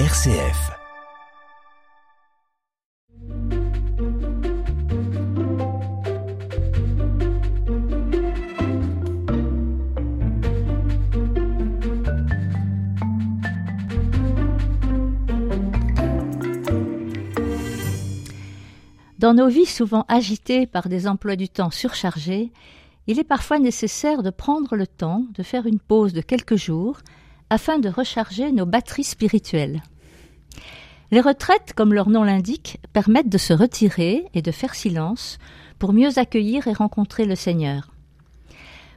RCF. Dans nos vies souvent agitées par des emplois du temps surchargés, il est parfois nécessaire de prendre le temps de faire une pause de quelques jours afin de recharger nos batteries spirituelles. Les retraites, comme leur nom l'indique, permettent de se retirer et de faire silence pour mieux accueillir et rencontrer le Seigneur.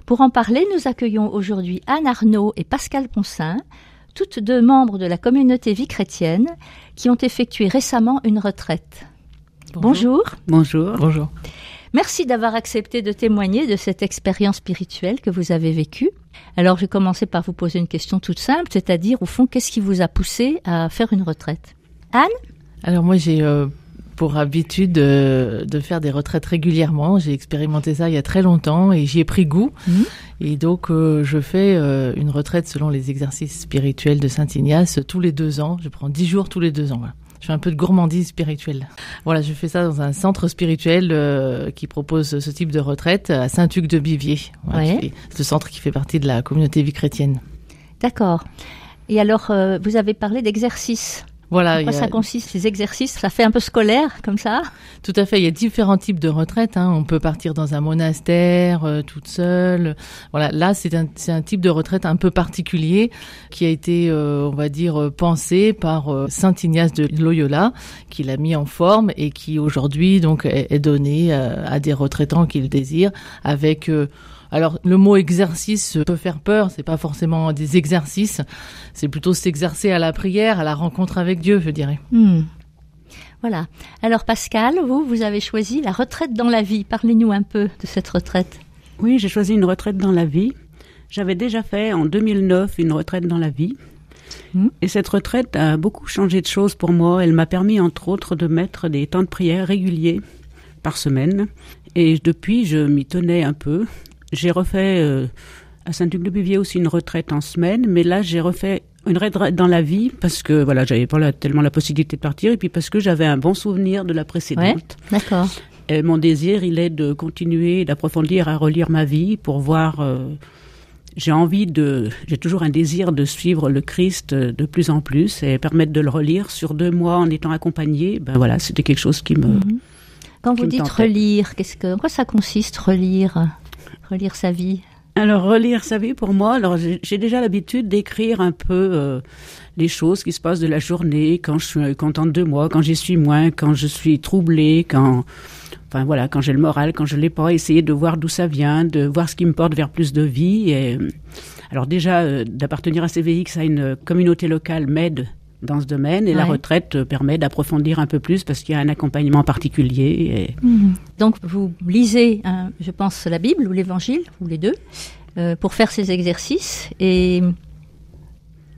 Pour en parler, nous accueillons aujourd'hui Anne Arnaud et Pascal Ponsin, toutes deux membres de la communauté vie chrétienne qui ont effectué récemment une retraite. Bonjour. Bonjour. Bonjour. Merci d'avoir accepté de témoigner de cette expérience spirituelle que vous avez vécue. Alors, je vais commencer par vous poser une question toute simple, c'est-à-dire, au fond, qu'est-ce qui vous a poussé à faire une retraite? Anne? Alors moi, j'ai euh, pour habitude de, de faire des retraites régulièrement. J'ai expérimenté ça il y a très longtemps et j'y ai pris goût. Mhm. Et donc, euh, je fais euh, une retraite selon les exercices spirituels de Saint-Ignace tous les deux ans. Je prends dix jours tous les deux ans. voilà. Je fais un peu de gourmandise spirituelle. Voilà, je fais ça dans un centre spirituel euh, qui propose ce type de retraite à Saint-Hugues de Bivier. Voilà, Ouais. qui fait- ce centre qui fait partie de la communauté vie chrétienne. D'accord. Et alors, euh, vous avez parlé d'exercices. Voilà, quoi a- ça consiste, ces exercices? Ça fait un peu scolaire, comme ça? Tout à fait, il y a différents types de retraites. Hein. On peut partir dans un monastère euh, toute seule. Voilà, là c'est un, un type de retraite un peu particulier qui a été, euh, on va dire, euh, pensé par euh, Saint Ignace de Loyola, qui l'a mis en forme et qui aujourd'hui donc est, est donné à des retraitants qui le désirent avec euh, alors le mot exercice peut faire peur, c'est pas forcément des exercices, c'est plutôt s'exercer à la prière, à la rencontre avec Dieu, je dirais. Hmm. Voilà. Alors, Pascal, vous, vous avez choisi la retraite dans la vie. Parlez-nous un peu de cette retraite. Oui, j'ai choisi une retraite dans la vie. J'avais déjà fait en 2009 une retraite dans la vie. Mhm. Et cette retraite a beaucoup changé de choses pour moi. Elle m'a permis, entre autres, de mettre des temps de prière réguliers par semaine. Et depuis, je m'y tenais un peu. J'ai refait euh, à Saint-Duc-de-Buvier aussi une retraite en semaine, mais là, j'ai refait une retraite dans la vie parce que voilà, j'avais pas tellement la possibilité de partir et puis parce que j'avais un bon souvenir de la précédente. D'accord. Et mon désir, il est de continuer, d'approfondir, à relire ma vie pour voir. euh, j'ai envie de, j'ai toujours un désir de suivre le Christ euh, de plus en plus et permettre de le relire sur deux mois en étant accompagné. Ben voilà, c'était quelque chose qui me. Mhm. Quand Qui vous me dites tentait. relire, qu'est-ce que, en quoi ça consiste, relire? Relire sa vie? Alors relire sa vie pour moi, alors j'ai déjà l'habitude d'écrire un peu euh, les choses qui se passent de la journée, quand je suis contente de moi, quand j'y suis moins, quand je suis troublée, quand enfin voilà, quand j'ai le moral, quand je l'ai pas, essayer de voir d'où ça vient, de voir ce qui me porte vers plus de vie et alors déjà euh, d'appartenir à CVX à une communauté locale m'aide dans ce domaine et la retraite euh, permet d'approfondir un peu plus parce qu'il y a un accompagnement particulier et Donc, vous lisez, hein, je pense, la Bible ou l'Évangile, ou les deux, euh, pour faire ces exercices. Et,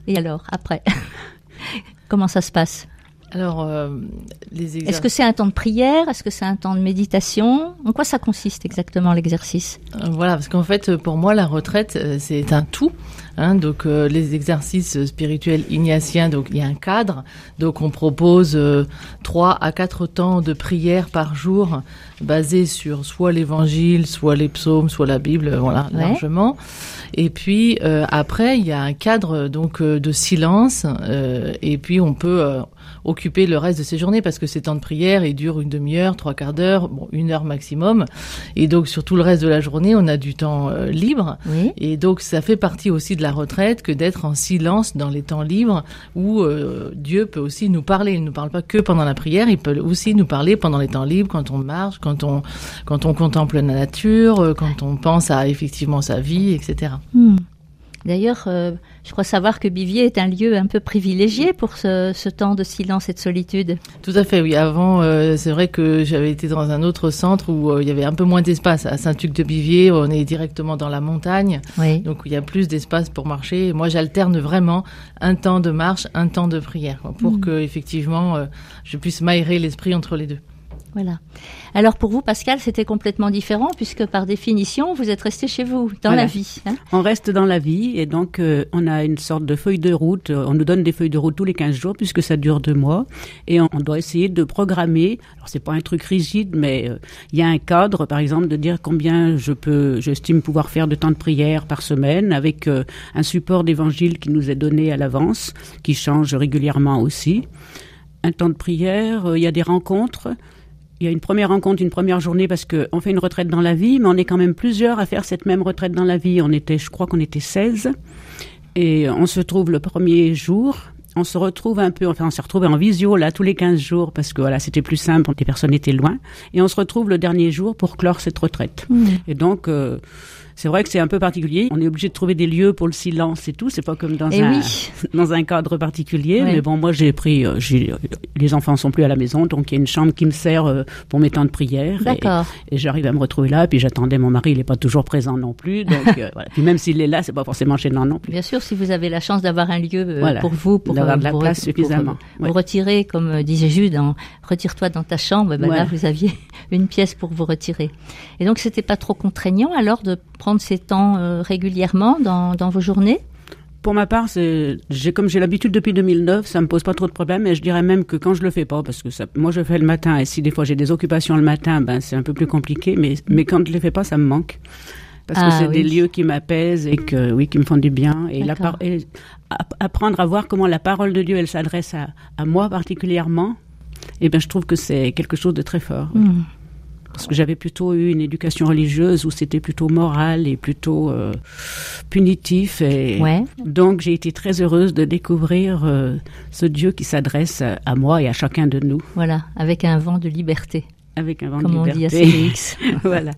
et alors, après Comment ça se passe? Alors, euh, les Est-ce exercices. que c'est un temps de prière? Est-ce que c'est un temps de méditation? En quoi ça consiste exactement l'exercice? Voilà, parce qu'en fait, pour moi, la retraite, c'est un tout. Hein, donc, euh, les exercices spirituels ignatiens, donc il y a un cadre. Donc, on propose euh, trois à quatre temps de prière par jour, basés sur soit l'Évangile, soit les psaumes, soit la Bible, euh, voilà, Ouais. largement. Et puis euh, après, il y a un cadre donc euh, de silence. euh, et puis, on peut euh, occuper le reste de ses journées parce que ces temps de prière, ils durent une demi-heure, trois quarts d'heure, bon, une heure maximum. Et donc, sur tout le reste de la journée, on a du temps euh, libre. Oui. Et donc, ça fait partie aussi de la retraite que d'être en silence dans les temps libres où euh, Dieu peut aussi nous parler. Il ne nous parle pas que pendant la prière, il peut aussi nous parler pendant les temps libres, quand on marche, quand on, quand on contemple la nature, euh, quand on pense à effectivement sa vie, etc. Hmm. D'ailleurs, euh, je crois savoir que Bivier est un lieu un peu privilégié pour ce, ce temps de silence et de solitude. Tout à fait, oui. Avant, euh, c'est vrai que j'avais été dans un autre centre où euh, il y avait un peu moins d'espace. À Saint-Hugues-de-Bivier, on est directement dans la montagne, Oui. donc il y a plus d'espace pour marcher. Et moi, j'alterne vraiment un temps de marche, un temps de prière, quoi, pour Mm. que effectivement, je puisse m'aérer l'esprit entre les deux. Voilà. Alors pour vous, Pascal, c'était complètement différent puisque par définition, vous êtes resté chez vous, dans Voilà. la vie. hein. On reste dans la vie et donc euh, on a une sorte de feuille de route. Euh, On nous donne des feuilles de route tous les 15 jours puisque ça dure deux mois et on, on doit essayer de programmer. Alors c'est pas un truc rigide, mais euh, il y a un cadre, par exemple, de dire combien je peux, j'estime pouvoir faire de temps de prière par semaine avec euh, un support d'évangile qui nous est donné à l'avance, qui change régulièrement aussi. Un temps de prière, il y a des rencontres. Il y a une première rencontre, une première journée parce que on fait une retraite dans la vie, mais on est quand même plusieurs à faire cette même retraite dans la vie. On était, je crois qu'on était 16. Et on se trouve le premier jour. On se retrouve un peu, enfin on s'est retrouvé en visio là tous les 15 jours parce que voilà c'était plus simple, les personnes étaient loin. Et on se retrouve le dernier jour pour clore cette retraite. Et donc euh, c'est vrai que c'est un peu particulier. On est obligé de trouver des lieux pour le silence et tout. C'est pas comme dans Et un oui. dans un cadre particulier. Ouais. Mais bon, moi j'ai pris, euh, j'ai, les enfants sont plus à la maison, donc il y a une chambre qui me sert euh, pour mes temps de prière. D'accord. Et, j'arrive à me retrouver là. Puis j'attendais mon mari, il n'est pas toujours présent non plus. Donc euh, voilà. Puis même s'il est là, c'est pas forcément gênant non plus. Bien sûr, si vous avez la chance d'avoir un lieu euh, Voilà. pour vous, pour D'avoir euh, de la vous place suffisamment. pour, euh, Ouais. vous retirer, comme euh, disait Jude, en retire-toi dans ta chambre. Ben là, Ouais. vous aviez une pièce pour vous retirer. Et donc, c'était pas trop contraignant alors de prendre ces temps euh, régulièrement dans, dans vos journées? Pour ma part, c'est, j'ai, comme j'ai l'habitude depuis 2009, ça me pose pas trop de problèmes. Et je dirais même que quand je le fais pas, parce que ça, moi je fais le matin, et si des fois j'ai des occupations le matin, ben c'est un peu plus compliqué. Mais, mais quand je le fais pas, ça me manque. Parce Ah, que c'est oui. des lieux qui m'apaisent et que, oui, qui me font du bien. Et, la par- et apprendre à voir comment la parole de Dieu, elle s'adresse à, à moi particulièrement, eh ben, je trouve que c'est quelque chose de très fort. Hmm. Parce que j'avais plutôt eu une éducation religieuse où c'était plutôt moral et plutôt euh, punitif. Et Ouais. donc j'ai été très heureuse de découvrir euh, ce Dieu qui s'adresse à, moi et à chacun de nous Voilà, avec un vent de liberté, avec un vent comme de on dit à liberté. CDX. voilà.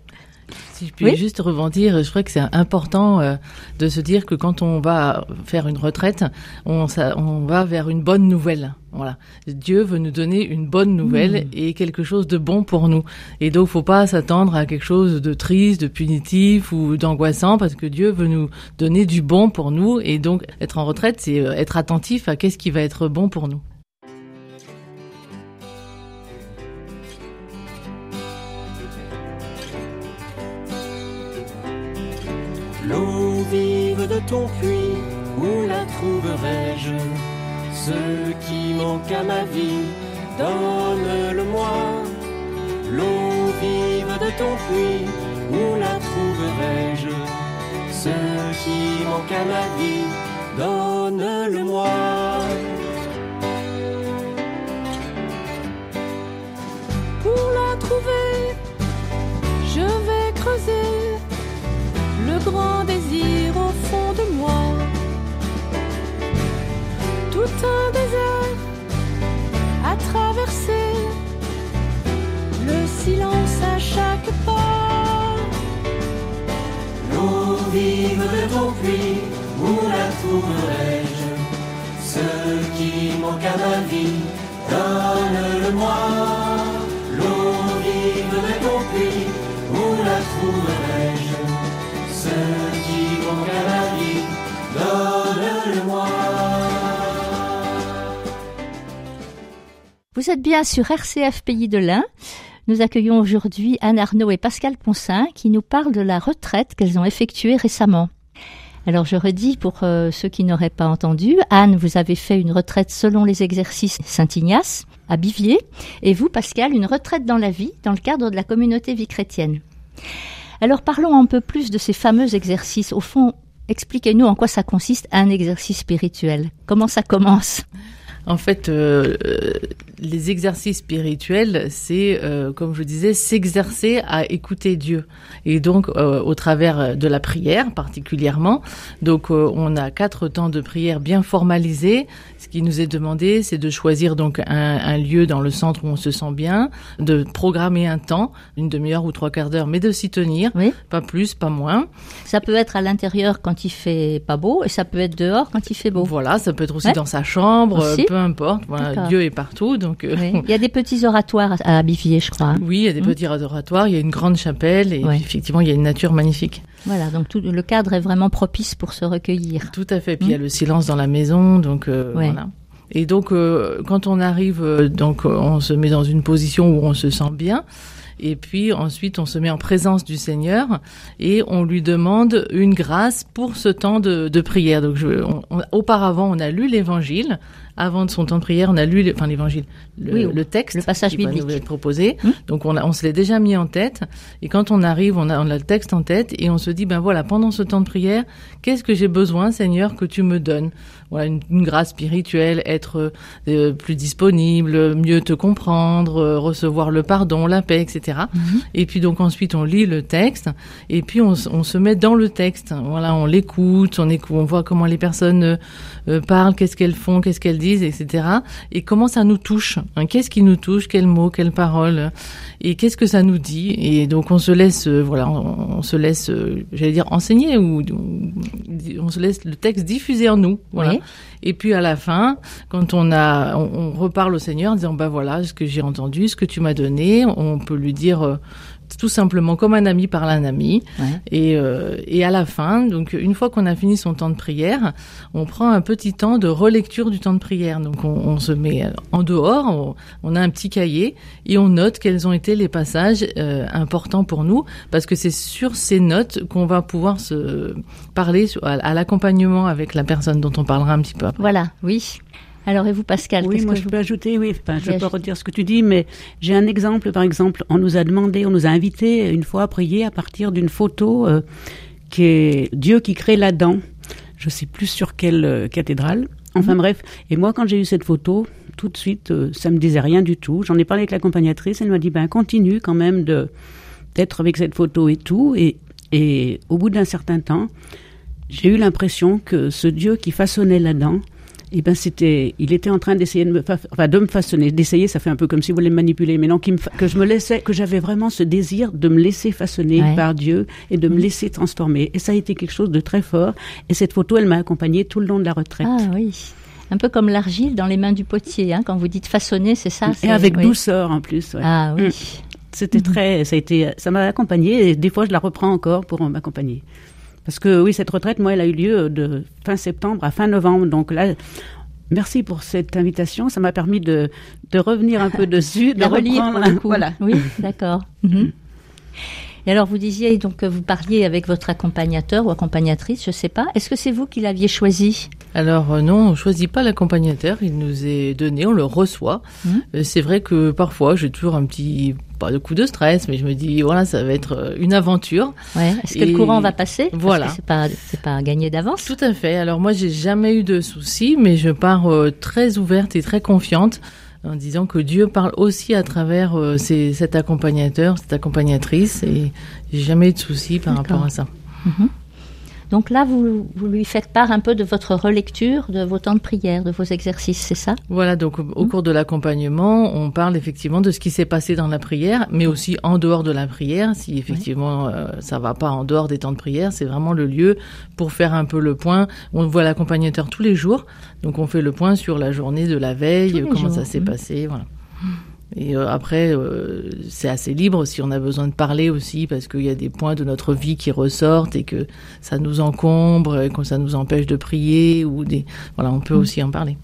Si je puis Oui. juste rebondir, je crois que c'est important euh, de se dire que quand on va faire une retraite, on, ça- on va vers une bonne nouvelle. Voilà, Dieu veut nous donner une bonne nouvelle et quelque chose de bon pour nous. Et donc, faut pas s'attendre à quelque chose de triste, de punitif ou d'angoissant, parce que Dieu veut nous donner du bon pour nous. Et donc, être en retraite, c'est euh, être attentif à qu'est-ce qui va être bon pour nous. De ton puits, où la trouverai-je? Ce qui manque à ma vie, donne-le-moi. L'eau vive de ton puits, où la trouverai-je? Ce qui manque à ma vie, donne-le-moi. Pour la trouver, je vais creuser le grand désir de moi. Tout un désert à traverser, le silence à chaque pas. L'eau vive de ton puits, où la trouverai-je Ce qui manque à ma vie, donne-le-moi. L'eau vive de ton puits, où la trouverai-je Vous êtes bien sur RCF Pays de l'Ain. Nous accueillons aujourd'hui Anne Arnaud et Pascal Ponsin qui nous parlent de la retraite qu'elles ont effectuée récemment. Alors je redis pour euh, ceux qui n'auraient pas entendu, Anne, vous avez fait une retraite selon les exercices Saint-Ignace à Bivier et vous, Pascal, une retraite dans la vie dans le cadre de la communauté vie chrétienne. Alors parlons un peu plus de ces fameux exercices. Au fond, expliquez-nous en quoi ça consiste un exercice spirituel. Comment ça commence? En fait, euh, les exercices spirituels, c'est, euh, comme je disais, s'exercer à écouter Dieu. Et donc, euh, au travers de la prière particulièrement, donc euh, on a quatre temps de prière bien formalisés. Ce qui nous est demandé, c'est de choisir donc un, un lieu dans le centre où on se sent bien, de programmer un temps, une demi-heure ou trois quarts d'heure, mais de s'y tenir, Oui. pas plus, pas moins. Ça peut être à l'intérieur quand il fait pas beau et ça peut être dehors quand il fait beau. Voilà, ça peut être aussi Ouais. dans sa chambre, euh, Aussi. peu importe. Voilà. Dieu est partout, donc. Euh, Oui. Il y a des petits oratoires à Bivier, je crois. hein. Oui, il y a des Mm. petits oratoires, il y a une grande chapelle et Ouais. effectivement, il y a une nature magnifique. Voilà, donc tout, le cadre est vraiment propice pour se recueillir. Tout à fait. Puis il y a le silence dans la maison, donc euh, Ouais. voilà. Et donc, euh, quand on arrive, donc, on se met dans une position où on se sent bien. Et puis ensuite, on se met en présence du Seigneur et on lui demande une grâce pour ce temps de, de prière. Donc, je, on- on- auparavant, on a lu l'Évangile. Avant de son temps de prière, on a lu, enfin l'Évangile, le, Oui, le texte, le passage qui va biblique. nous être proposé. Hmm. Donc, on, a, on se l'est déjà mis en tête. Et quand on arrive, on a, on a le texte en tête et on se dit, ben voilà, pendant ce temps de prière, qu'est-ce que j'ai besoin, Seigneur, que tu me donnes? Voilà, une, une grâce spirituelle, être euh, plus disponible, mieux te comprendre, euh, recevoir le pardon, la paix, etc. Et puis donc ensuite on lit le texte et puis on, se met dans le texte. Voilà, on l'écoute, on écoute, on voit comment les personnes euh, parlent, qu'est-ce qu'elles font, qu'est-ce qu'elles disent, etc. Et comment ça nous touche. hein? qu'est-ce qui nous touche, quels mots, quelles paroles, et qu'est-ce que ça nous dit? Et donc on se laisse, euh, voilà, on, on se laisse, euh, j'allais dire enseigner ou on se laisse le texte diffuser en nous. Voilà. Oui. Et puis à la fin, quand on a, on, on reparle au Seigneur en disant bah voilà ce que j'ai entendu, ce que tu m'as donné, on peut lui dire euh, tout simplement comme un ami parle à un ami. Ouais. Et, euh, et à la fin, donc une fois qu'on a fini son temps de prière, on prend un petit temps de relecture du temps de prière. Donc on, on se met en dehors, on, on a un petit cahier et on note quels ont été les passages euh, importants pour nous, parce que c'est sur ces notes qu'on va pouvoir se parler à, à l'accompagnement avec la personne dont on parlera un petit peu après. Voilà, oui. Alors, et vous, Pascal, Oui, moi que je vous- peux ajouter, oui, enfin, je peux ajouter. redire ce que tu dis, mais j'ai un exemple, par exemple, on nous a demandé, on nous a invité une fois à prier à partir d'une photo euh, qui est Dieu qui crée l'Adam. Je sais plus sur quelle euh, cathédrale. Enfin bref, et moi quand j'ai eu cette photo, tout de suite, euh, ça me disait rien du tout. J'en ai parlé avec l'accompagnatrice, elle m'a dit, ben continue quand même de d'être avec cette photo et tout. Et, et au bout d'un certain temps, j'ai eu l'impression que ce Dieu qui façonnait l'Adam, eh ben c'était, il était en train d'essayer de me, fa- enfin de me façonner, d'essayer, ça fait un peu comme si vous voulez me manipuler, mais non, qu'il me fa- que je me laissais, que j'avais vraiment ce désir de me laisser façonner Ouais. par Dieu et de me laisser transformer. Et ça a été quelque chose de très fort. Et cette photo, elle m'a accompagnée tout le long de la retraite. Ah oui. Un peu comme l'argile dans les mains du potier, hein, quand vous dites façonner, c'est ça et avec oui. douceur en plus. ouais. Ah oui. Mm. C'était très, ça a été, ça m'a accompagnée et des fois je la reprends encore pour m'accompagner. Parce que oui, cette retraite, moi, elle a eu lieu de fin septembre à fin novembre. Donc là, merci pour cette invitation. Ça m'a permis de, de revenir un peu dessus, de La relire reprendre. Voilà. Oui, d'accord. Mhm. Et alors, vous disiez donc que vous parliez avec votre accompagnateur ou accompagnatrice, je sais pas. Est-ce que c'est vous qui l'aviez choisi? Alors euh, non, on choisit pas l'accompagnateur, il nous est donné, on le reçoit. Mhm. Euh, C'est vrai que parfois j'ai toujours un petit pas de coup de stress, mais je me dis voilà ça va être euh, une aventure. Ouais. Est-ce que le courant va passer? Voilà. C'est pas, c'est pas gagné d'avance. Tout à fait. Alors moi j'ai jamais eu de soucis, mais je pars euh, très ouverte et très confiante en disant que Dieu parle aussi à travers euh, cet accompagnateur, cette accompagnatrice, et j'ai jamais eu de soucis par rapport à ça. Donc là, vous, vous lui faites part un peu de votre relecture, de vos temps de prière, de vos exercices, c'est ça? Voilà, donc au- au cours de l'accompagnement, on parle effectivement de ce qui s'est passé dans la prière, mais aussi en dehors de la prière. Si effectivement euh, ça va pas en dehors des temps de prière, c'est vraiment le lieu pour faire un peu le point. On voit l'accompagnateur tous les jours, donc on fait le point sur la journée de la veille, comment jours, ça s'est mhm. passé, voilà. Et euh, après, euh, c'est assez libre si on a besoin de parler aussi, parce qu'il y a des points de notre vie qui ressortent et que ça nous encombre, et que ça nous empêche de prier, ou des, voilà, on peut aussi en parler.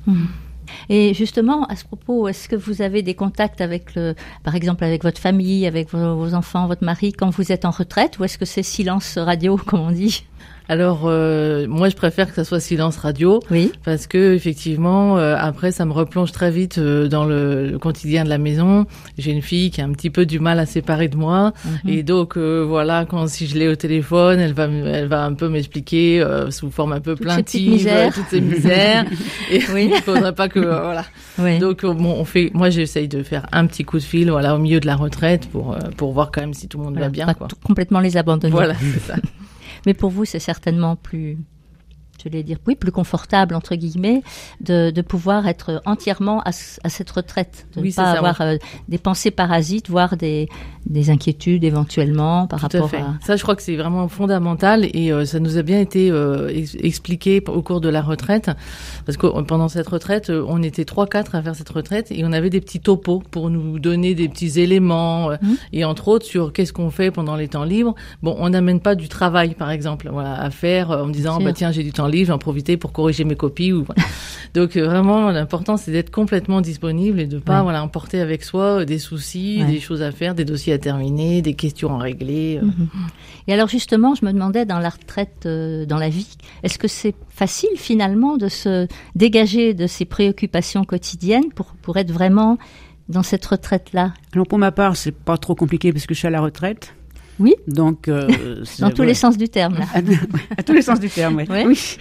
Et justement, à ce propos, est-ce que vous avez des contacts avec le, par exemple, avec votre famille, avec vos, vos enfants, votre mari, quand vous êtes en retraite, ou est-ce que c'est silence radio, comme on dit? Alors, euh, moi, je préfère que ça soit silence radio Oui. parce que effectivement, euh, après, ça me replonge très vite euh, dans le, le quotidien de la maison. J'ai une fille qui a un petit peu du mal à séparer de moi, Mhm. et donc voilà, quand si je l'ai au téléphone, elle va, elle va un peu m'expliquer sous forme un peu Toutes ces plaintive euh, toutes ces misères. et Oui. il faudrait pas que voilà. Oui. Donc bon, on fait. Moi, j'essaye de faire un petit coup de fil, voilà, au milieu de la retraite pour pour voir quand même si tout le monde Voilà, va bien. Quoi. tout- complètement les abandonner. Voilà, c'est ça. Mais pour vous, c'est certainement plus, je vais dire, oui, plus confortable, entre guillemets, de, de pouvoir être entièrement à, ce- à cette retraite. De Oui, ne pas ça, avoir euh, des pensées parasites, voire des, des inquiétudes éventuellement par Tout rapport à fait. à... Ça, je crois que c'est vraiment fondamental et euh, ça nous a bien été euh, ex- expliqué au cours de la retraite. Parce que pendant cette retraite, on était trois, quatre à faire cette retraite et on avait des petits topos pour nous donner des petits éléments Mhm. et entre autres sur qu'est-ce qu'on fait pendant les temps libres. Bon, on n'amène pas du travail, par exemple, voilà, à faire en me disant bah tiens j'ai du temps livre, j'en profitais pour corriger mes copies. Ou, voilà. Donc euh, vraiment, l'important c'est d'être complètement disponible et de pas Ouais. voilà emporter avec soi euh, des soucis, Ouais. des choses à faire, des dossiers à terminer, des questions à régler. euh. Mhm. Et alors justement, je me demandais dans la retraite, euh, dans la vie, est-ce que c'est facile finalement de se dégager de ces préoccupations quotidiennes pour, pour être vraiment dans cette retraite-là? Alors pour ma part, c'est pas trop compliqué parce que je suis à la retraite. Oui. Donc euh, Dans tous les sens du terme, là. à, à tous les sens du terme, ouais. Ouais. oui.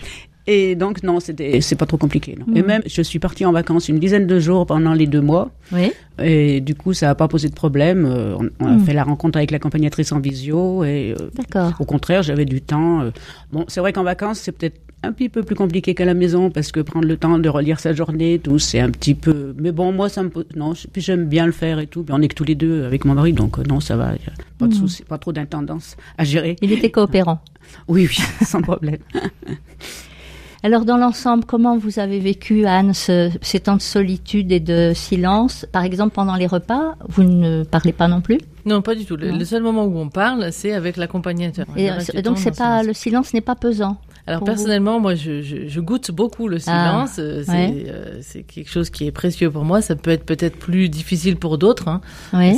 Et donc non, c'était c'est pas trop compliqué. Non. Et Mhm. même, je suis partie en vacances une dizaine de jours pendant les deux mois. Oui. Et du coup, ça n'a pas posé de problème. Euh, On, on a Mhm. fait la rencontre avec l'accompagnatrice en visio et euh, D'accord. au contraire, j'avais du temps. Bon, c'est vrai qu'en vacances, c'est peut-être un petit peu plus compliqué qu'à la maison parce que prendre le temps de relire sa journée, tout, c'est un petit peu. Mais bon, moi, ça me pose- non. Puis j'aime bien le faire et tout. Puis on est que tous les deux avec mon mari, donc euh, non, ça va. Pas de souci, pas trop d'intendance à gérer. Il était coopérant. Oui, oui, sans problème. Alors dans l'ensemble, comment vous avez vécu, Anne, ce- ces temps de solitude et de silence? Par exemple, pendant les repas, vous ne parlez pas non plus? Non, pas du tout. Le, seul moment où on parle, c'est avec l'accompagnateur. Et donc c'est pas silence. le silence n'est pas pesant. Alors vous personnellement, moi, je, je, je goûte beaucoup le Ah, silence. Euh, c'est ouais. euh, c'est quelque chose qui est précieux pour moi. Ça peut être peut-être plus difficile pour d'autres. Hein.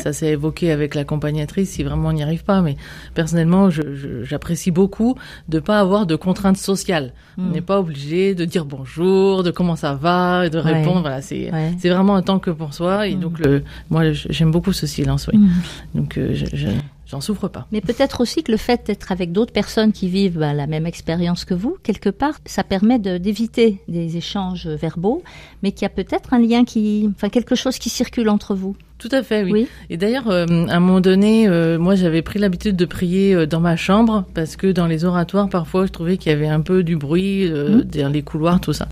Ça s'est évoqué avec l'accompagnatrice si vraiment on n'y arrive pas. Mais personnellement, j'apprécie beaucoup de pas avoir de contraintes sociales. On Mm. n'est pas obligé de dire bonjour, de comment ça va, et de Ouais. répondre. Voilà, c'est vraiment un temps que pour soi. Et Mm. donc, le, moi, j'aime beaucoup ce silence. Oui. Mm. Donc, euh, je- je- j'en souffre pas. Mais peut-être aussi que le fait d'être avec d'autres personnes qui vivent bah, la même expérience que vous, quelque part, ça permet d'éviter des échanges verbaux, mais qu'il y a peut-être un lien qui, enfin quelque chose qui circule entre vous. Tout à fait, oui. Oui. Et d'ailleurs, euh, à un moment donné, euh, moi, j'avais pris l'habitude de prier euh, dans ma chambre parce que dans les oratoires, parfois, je trouvais qu'il y avait un peu du bruit euh, Mhm. dans les couloirs, tout ça.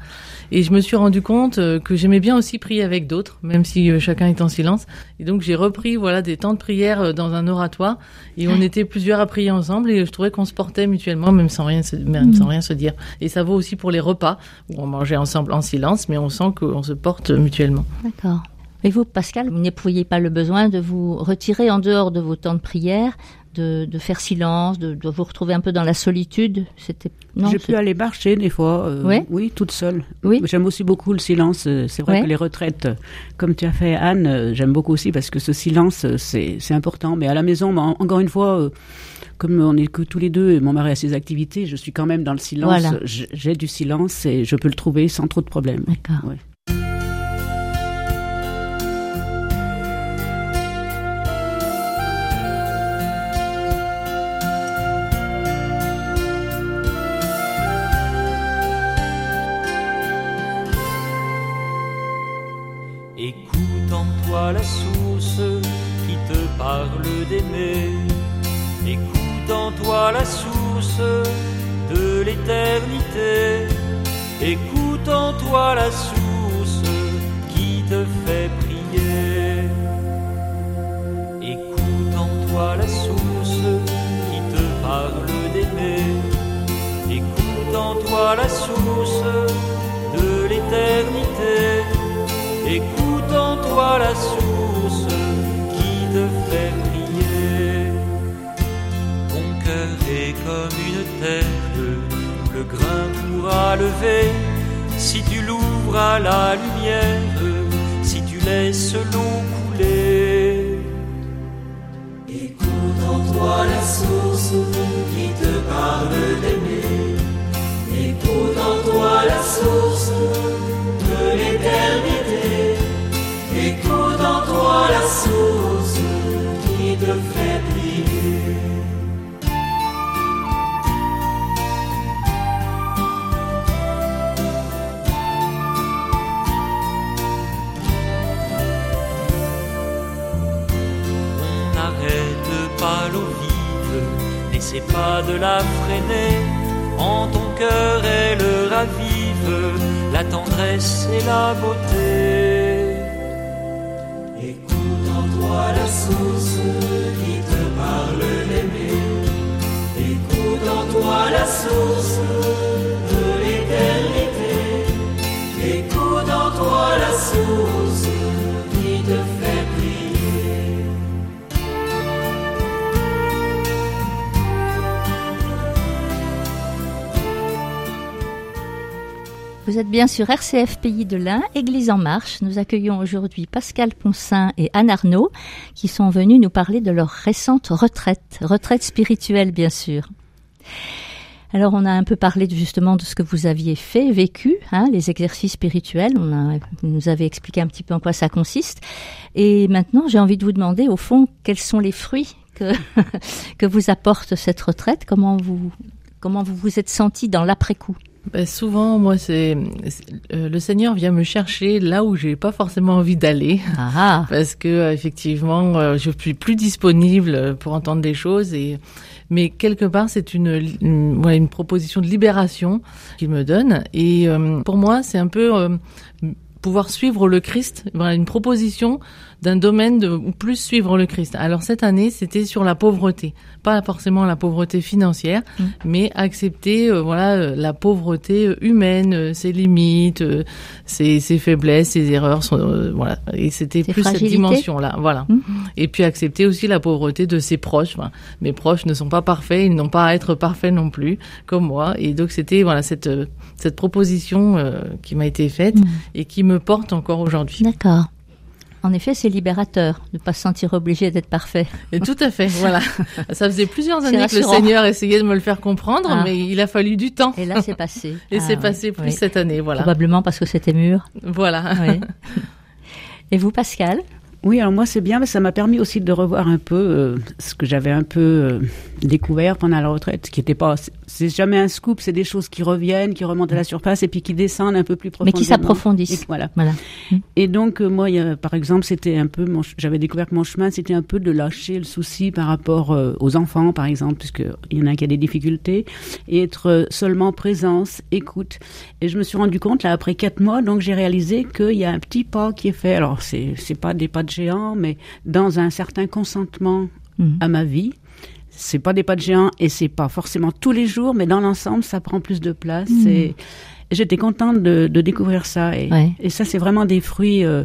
Et je me suis rendu compte euh, que j'aimais bien aussi prier avec d'autres, même si euh, chacun est en silence. Et donc, j'ai repris, voilà, des temps de prière euh, dans un oratoire et on était plusieurs à prier ensemble et je trouvais qu'on se portait mutuellement, même sans rien, se, même Mhm. sans rien se dire. Et ça vaut aussi pour les repas où on mangeait ensemble en silence, mais on sent qu'on se porte mutuellement. D'accord. Et vous, Pascal, vous n'éprouviez pas le besoin de vous retirer en dehors de vos temps de prière, de, de faire silence, de, de vous retrouver un peu dans la solitude? C'était. J'ai pu aller marcher des fois, euh, oui, toute seule. Oui. J'aime aussi beaucoup le silence. euh, C'est vrai Ouais. que les retraites, euh, comme tu as fait Anne, j'aime beaucoup aussi parce que ce silence, c'est important. Mais à la maison, bah, en- encore une fois, comme on est que tous les deux et mon mari a ses activités, je suis quand même dans le silence. Voilà. J'ai du silence et je peux le trouver sans trop de problèmes. D'accord. Ouais. La source de l'éternité. Écoute en toi la source qui te fait prier. Écoute en toi la source qui te parle d'aimer. Écoute en toi la source est comme une terre le grain pourra lever si tu l'ouvres à la lumière, si tu laisses l'eau couler. Écoute en toi la source qui te parle d'aimer. Écoute en toi la source de l'éternité. Écoute en toi la source qui te fait pas de la freiner. En ton cœur, elle ravive la tendresse et la beauté. Écoute en toi la source qui te parle d'aimer. Écoute en toi la source Vous êtes bien sur RCF Pays de l'Ain, Église en marche. Nous accueillons aujourd'hui Pascal Poncin et Anne Arnaud qui sont venus nous parler de leur récente retraite, retraite spirituelle bien sûr. Alors on a un peu parlé justement de ce que vous aviez fait, vécu, hein, les exercices spirituels. On nous avez expliqué un petit peu en quoi ça consiste. Et maintenant j'ai envie de vous demander au fond quels sont les fruits que, que vous apporte cette retraite? Comment vous comment vous vous êtes senti dans l'après-coup? Ben souvent, moi, c'est euh, le Seigneur vient me chercher là où j'ai pas forcément envie d'aller, Ah, parce que euh, effectivement, euh, je suis plus disponible pour entendre des choses. Et mais quelque part, c'est une, une, ouais, une proposition de libération qu'il me donne. Et euh, pour moi, c'est un peu euh, pouvoir suivre le Christ, voilà, une proposition d'un domaine de plus suivre le Christ. Alors cette année, c'était sur la pauvreté, pas forcément la pauvreté financière, Mm. mais accepter euh, voilà euh, la pauvreté euh, humaine, ses limites, ses, ses faiblesses, ses erreurs, son- voilà. Et c'était plus cette dimension-là, voilà. Mm. Et puis accepter aussi la pauvreté de ses proches. Enfin, mes proches ne sont pas parfaits, ils n'ont pas à être parfaits non plus, comme moi. Et donc c'était voilà cette cette proposition euh, qui m'a été faite Mm. et qui me porte encore aujourd'hui. d'accord. En effet, c'est libérateur de ne pas se sentir obligé d'être parfait. Et tout à fait, voilà. Ça faisait plusieurs années que le. Seigneur essayait de me le faire comprendre, Ah. mais il a fallu du temps. Et là, c'est passé. Et Ah, c'est oui, passé plus oui. cette année, voilà. Probablement parce que c'était mûr. Voilà. Oui. Et vous, Pascal? Oui, alors moi c'est bien, mais ça m'a permis aussi de revoir un peu euh, ce que j'avais un peu euh, découvert pendant la retraite, qui était pas, c'est jamais un scoop, c'est des choses qui reviennent, qui remontent à la surface et puis qui descendent un peu plus Mais profondément. qui s'approfondissent. Voilà. Voilà. Et donc euh, moi, il y a- par exemple, c'était un peu, j'avais découvert que mon chemin, c'était un peu de lâcher le souci par rapport aux enfants, par exemple, puisque il y en a qui a des difficultés, et être seulement présence, écoute. Et je me suis rendu compte là après quatre mois, donc j'ai réalisé qu'il y a un petit pas qui est fait. Alors c'est c'est pas des pas de mais dans un certain consentement Mhm. à ma vie. C'est pas des pas de géant et c'est pas forcément tous les jours, mais dans l'ensemble, ça prend plus de place. Mhm. Et j'étais contente de, de découvrir ça. Et, Ouais. et ça, c'est vraiment des fruits. euh,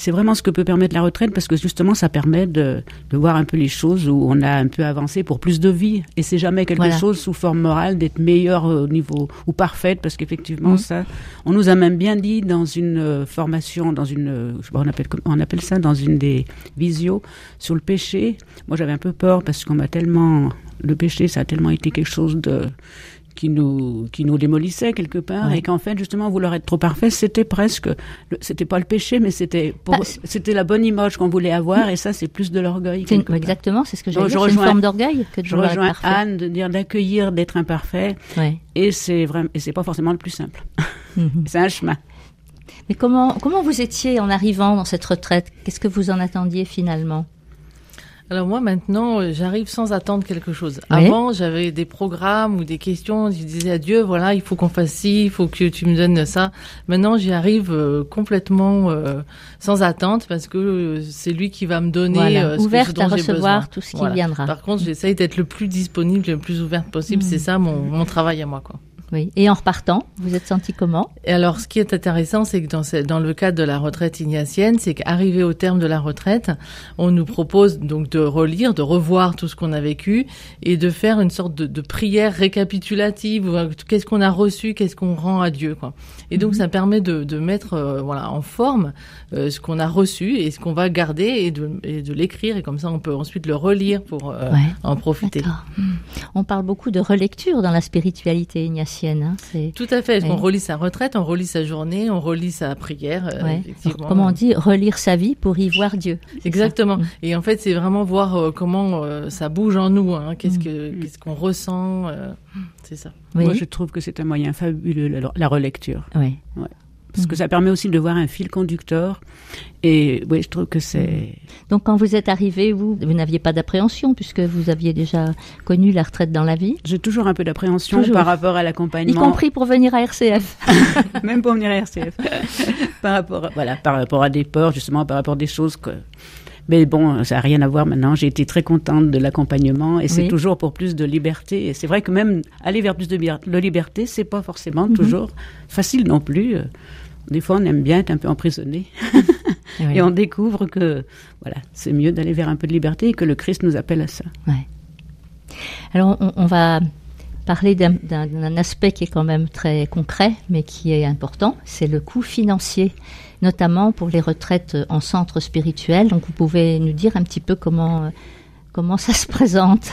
c'est vraiment ce que peut permettre la retraite parce que justement, ça permet de, de voir un peu les choses où on a un peu avancé pour plus de vie. Et c'est jamais quelque Voilà. chose sous forme morale d'être meilleur au niveau ou parfaite parce qu'effectivement, Mhm. ça, on nous a même bien dit dans une euh, formation, dans une, euh, je sais pas, on appelle, on appelle ça dans une des visios sur le péché. Moi, j'avais un peu peur parce qu'on m'a tellement, le péché, ça a tellement été quelque chose de, qui nous, qui nous démolissait quelque part et qu'en fait, justement, vouloir être trop parfait, c'était presque, c'était pas le péché, mais c'était Bah, c'était la bonne image qu'on voulait avoir et ça, c'est plus de l'orgueil. Exactement, c'est ce que j'ai dit. C'est une forme d'orgueil que de Je être rejoins. Anne de dire d'accueillir, d'être imparfait et c'est vraiment, et c'est pas forcément le plus simple. Mhm. C'est un chemin. Mais comment, comment vous étiez en arrivant dans cette retraite? Qu'est-ce que vous en attendiez finalement? Alors moi maintenant, euh, j'arrive sans attendre quelque chose. Oui. Avant, j'avais des programmes ou des questions. Je disais à Dieu, voilà, il faut qu'on fasse ci, il faut que tu me donnes ça. Maintenant, j'y arrive euh, complètement euh, sans attente parce que euh, c'est lui qui va me donner Voilà. ce que- ce Ouverte dont à recevoir tout ce qui Voilà. viendra. Par contre, j'essaye d'être le plus disponible, le plus ouverte possible. Mm. C'est ça mon, mon travail à moi, quoi. Oui. Et en repartant, vous êtes senti comment? Et alors, ce qui est intéressant, c'est que dans, ce- dans le cadre de la retraite ignatienne, c'est qu'arrivé au terme de la retraite, on nous propose donc de relire, de revoir tout ce qu'on a vécu et de faire une sorte de, de prière récapitulative. ou, Qu'est-ce qu'on a reçu, qu'est-ce qu'on rend à Dieu, quoi. Et donc, ça permet de, de mettre, euh, voilà, en forme euh, ce qu'on a reçu et ce qu'on va garder et de, et de l'écrire. Et comme ça, on peut ensuite le relire pour euh, Ouais. en profiter. Hmm. On parle beaucoup de relecture dans la spiritualité ignatienne. Hein. C'est Tout à fait. On relit sa retraite, on relit sa journée, on relit sa prière. euh, ouais. effectivement. Comment on dit relire sa vie pour y voir Dieu. ça Exactement. Mm. Et en fait, c'est vraiment voir euh, comment euh, ça bouge en nous. Hein. Qu'est-ce Mm. que qu'est-ce qu'on ressent. euh, c'est ça. Oui. Moi, je trouve que c'est un moyen fabuleux, la, la relecture. Oui. Parce que ça permet aussi de voir un fil conducteur. Et oui, je trouve que c'est. Donc quand vous êtes arrivé, vous, vous n'aviez pas d'appréhension puisque vous aviez déjà connu la retraite dans la vie, J'ai toujours un peu d'appréhension par rapport à y l'accompagnement. compris pour venir à RCF. même pour venir à RCF. par rapport, à, voilà, par rapport à des peurs, justement, par rapport à des choses que. Mais bon, ça n'a rien à voir maintenant. J'ai été très contente de l'accompagnement et c'est Oui. toujours pour plus de liberté. Et c'est vrai que même aller vers plus de, de liberté, c'est pas forcément Mhm. toujours facile non plus. Euh, Des fois, on aime bien être un peu emprisonné Oui. et on découvre que voilà, c'est mieux d'aller vers un peu de liberté et que le Christ nous appelle à ça. Ouais. Alors on, on va parler d'un aspect qui est quand même très concret, mais qui est important, c'est le coût financier, notamment pour les retraites en centre spirituel. Donc vous pouvez nous dire un petit peu comment, euh, comment ça se présente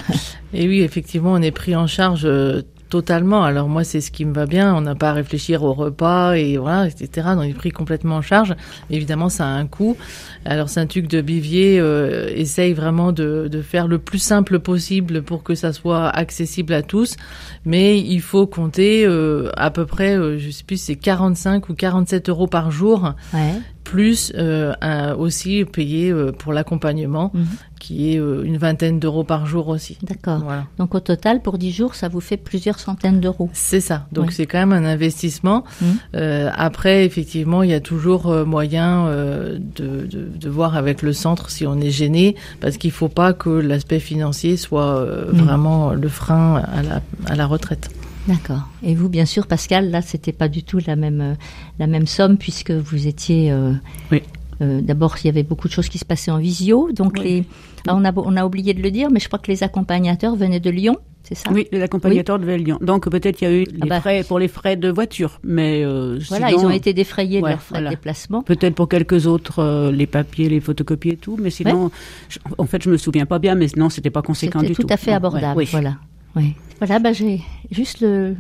Et oui, effectivement, on est pris en charge euh, totalement. Alors moi, c'est ce qui me va bien. On n'a pas à réfléchir au repas et voilà, etc. On est pris complètement en charge. Évidemment, ça a un coût. Alors Saint-Hugues de Bivier euh, essaye vraiment de, de faire le plus simple possible pour que ça soit accessible à tous. Mais il faut compter euh, à peu près, euh, je sais plus, c'est 45 ou 47 euros par jour Ouais. Plus euh, un- aussi payer euh, pour l'accompagnement, Mhm. qui est euh, une vingtaine d'euros par jour aussi. D'accord. Voilà. Donc au total, pour 10 jours, ça vous fait plusieurs centaines d'euros. C'est ça. Donc c'est quand même un investissement. Mhm. Euh, après, effectivement, il y a toujours euh, moyen euh, de, de, de voir avec le centre si on est gêné, parce qu'il faut pas que l'aspect financier soit euh, Mhm. vraiment le frein à la, à la retraite. D'accord. Et vous, bien sûr, Pascal, là, c'était pas du tout la même, euh, la même somme puisque vous étiez. euh, Oui. euh, D'abord, il y avait beaucoup de choses qui se passaient en visio. Donc, Oui. les, ah, on, a, on a oublié de le dire, mais je crois que les accompagnateurs venaient de Lyon, c'est ça? Oui, l'accompagnateur de Lyon. Donc peut-être il y a eu les Ah bah. frais pour les frais de voiture, mais euh, Voilà, sinon, ils ont été défrayés de leurs frais voilà. de déplacement. Peut-être pour quelques autres, euh, les papiers, les photocopies et tout, mais sinon, je- en fait, je me souviens pas bien, mais non, c'était pas conséquent du tout, tout. à fait abordable. oui. Voilà. Oui. Voilà, bah, j'ai juste le,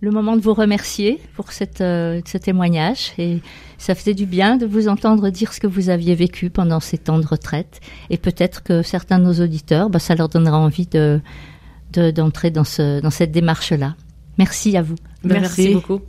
le moment de vous remercier pour cette, euh, ce témoignage. Et ça faisait du bien de vous entendre dire ce que vous aviez vécu pendant ces temps de retraite. Et peut-être que certains de nos auditeurs, bah, ça leur donnera envie de, de- d'entrer dans, ce, dans cette démarche-là. Merci à vous. Merci. merci beaucoup.